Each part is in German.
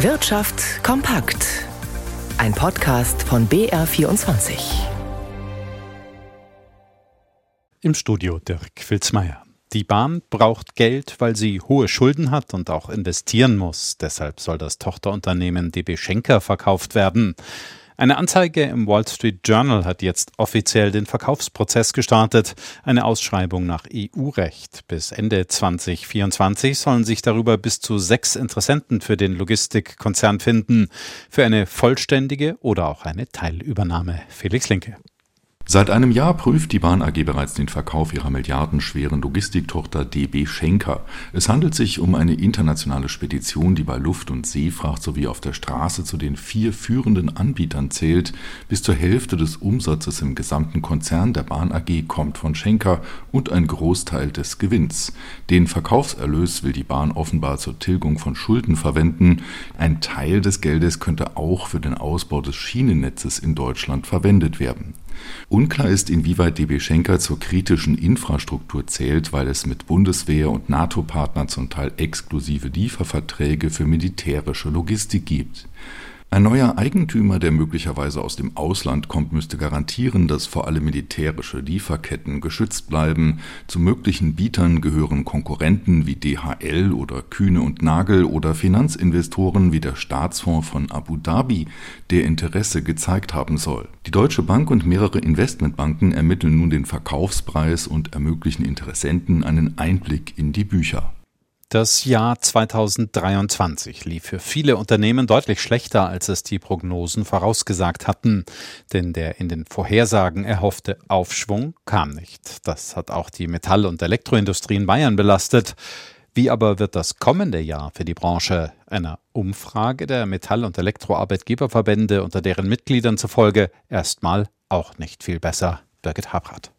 Wirtschaft kompakt. Ein Podcast von BR24. Im Studio Dirk Filzmeier. Die Bahn braucht Geld, weil sie hohe Schulden hat und auch investieren muss. Deshalb soll das Tochterunternehmen DB Schenker verkauft werden. Eine Anzeige im Wall Street Journal hat jetzt offiziell den Verkaufsprozess gestartet. Eine Ausschreibung nach EU-Recht. Bis Ende 2024 sollen sich darüber bis zu sechs Interessenten für den Logistikkonzern finden. Für eine vollständige oder auch eine Teilübernahme. Felix Linke. Seit einem Jahr prüft die Bahn AG bereits den Verkauf ihrer milliardenschweren Logistiktochter DB Schenker. Es handelt sich um eine internationale Spedition, die bei Luft- und Seefracht sowie auf der Straße zu den vier führenden Anbietern zählt. Bis zur Hälfte des Umsatzes im gesamten Konzern der Bahn AG kommt von Schenker und ein Großteil des Gewinns. Den Verkaufserlös will die Bahn offenbar zur Tilgung von Schulden verwenden. Ein Teil des Geldes könnte auch für den Ausbau des Schienennetzes in Deutschland verwendet werden. Unklar ist, inwieweit DB Schenker zur kritischen Infrastruktur zählt, weil es mit Bundeswehr und NATO-Partnern zum Teil exklusive Lieferverträge für militärische Logistik gibt. Ein neuer Eigentümer, der möglicherweise aus dem Ausland kommt, müsste garantieren, dass vor allem militärische Lieferketten geschützt bleiben. Zu möglichen Bietern gehören Konkurrenten wie DHL oder Kühne und Nagel oder Finanzinvestoren wie der Staatsfonds von Abu Dhabi, der Interesse gezeigt haben soll. Die Deutsche Bank und mehrere Investmentbanken ermitteln nun den Verkaufspreis und ermöglichen Interessenten einen Einblick in die Bücher. Das Jahr 2023 lief für viele Unternehmen deutlich schlechter, als es die Prognosen vorausgesagt hatten. Denn der in den Vorhersagen erhoffte Aufschwung kam nicht. Das hat auch die Metall- und Elektroindustrie in Bayern belastet. Wie aber wird das kommende Jahr für die Branche? Einer Umfrage der Metall- und Elektroarbeitgeberverbände unter deren Mitgliedern zufolge erstmal auch nicht viel besser. Birgit Habrath.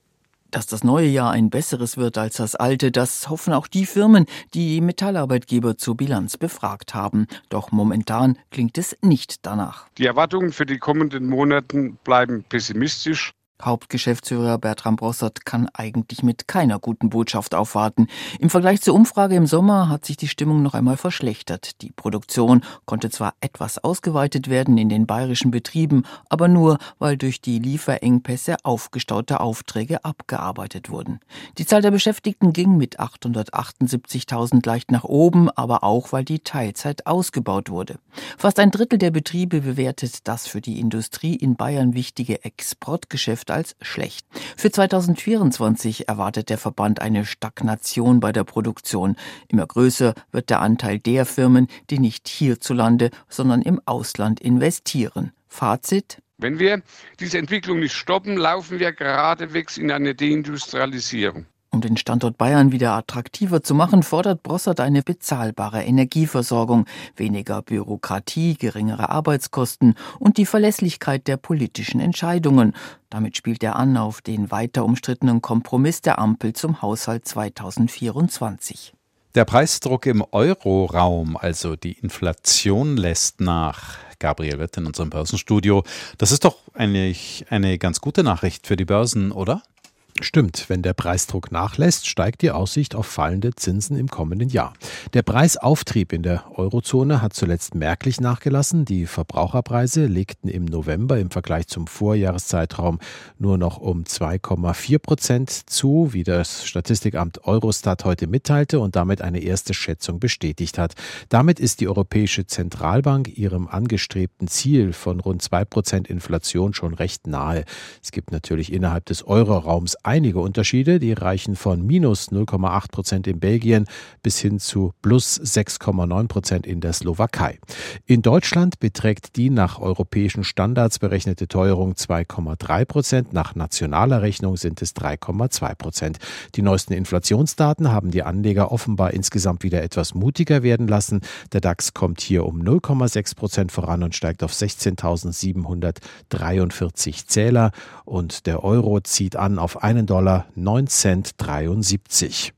Dass das neue Jahr ein besseres wird als das alte, das hoffen auch die Firmen, die Metallarbeitgeber zur Bilanz befragt haben. Doch momentan klingt es nicht danach. Die Erwartungen für die kommenden Monate bleiben pessimistisch. Hauptgeschäftsführer Bertram Brossert kann eigentlich mit keiner guten Botschaft aufwarten. Im Vergleich zur Umfrage im Sommer hat sich die Stimmung noch einmal verschlechtert. Die Produktion konnte zwar etwas ausgeweitet werden in den bayerischen Betrieben, aber nur, weil durch die Lieferengpässe aufgestaute Aufträge abgearbeitet wurden. Die Zahl der Beschäftigten ging mit 878.000 leicht nach oben, aber auch, weil die Teilzeit ausgebaut wurde. Fast ein Drittel der Betriebe bewertet das für die Industrie in Bayern wichtige Exportgeschäft Wirtschaft als schlecht. Für 2024 erwartet der Verband eine Stagnation bei der Produktion. Immer größer wird der Anteil der Firmen, die nicht hierzulande, sondern im Ausland investieren. Fazit wenn wir diese Entwicklung nicht stoppen, laufen wir geradewegs in eine Deindustrialisierung. Um den Standort Bayern wieder attraktiver zu machen, fordert Brossert eine bezahlbare Energieversorgung, weniger Bürokratie, geringere Arbeitskosten und die Verlässlichkeit der politischen Entscheidungen. Damit spielt er an auf den weiter umstrittenen Kompromiss der Ampel zum Haushalt 2024. Der Preisdruck im Euroraum, also die Inflation, lässt nach. Gabriel Witt in unserem Börsenstudio. Das ist doch eigentlich eine ganz gute Nachricht für die Börsen, oder? Stimmt, wenn der Preisdruck nachlässt, steigt die Aussicht auf fallende Zinsen im kommenden Jahr. Der Preisauftrieb in der Eurozone hat zuletzt merklich nachgelassen. Die Verbraucherpreise legten im November im Vergleich zum Vorjahreszeitraum nur noch um 2,4 Prozent zu, wie das Statistikamt Eurostat heute mitteilte und damit eine erste Schätzung bestätigt hat. Damit ist die Europäische Zentralbank ihrem angestrebten Ziel von rund 2 Prozent Inflation schon recht nahe. Es gibt natürlich innerhalb des Euroraums einige Unterschiede, die reichen von minus 0,8 Prozent in Belgien bis hin zu plus 6,9 Prozent in der Slowakei. In Deutschland beträgt die nach europäischen Standards berechnete Teuerung 2,3 Prozent, nach nationaler Rechnung sind es 3,2 Prozent. Die neuesten Inflationsdaten haben die Anleger offenbar insgesamt wieder etwas mutiger werden lassen. Der DAX kommt hier um 0,6 Prozent voran und steigt auf 16.743 Zähler und der Euro zieht an auf 1 einen Dollar 9 Cent 73.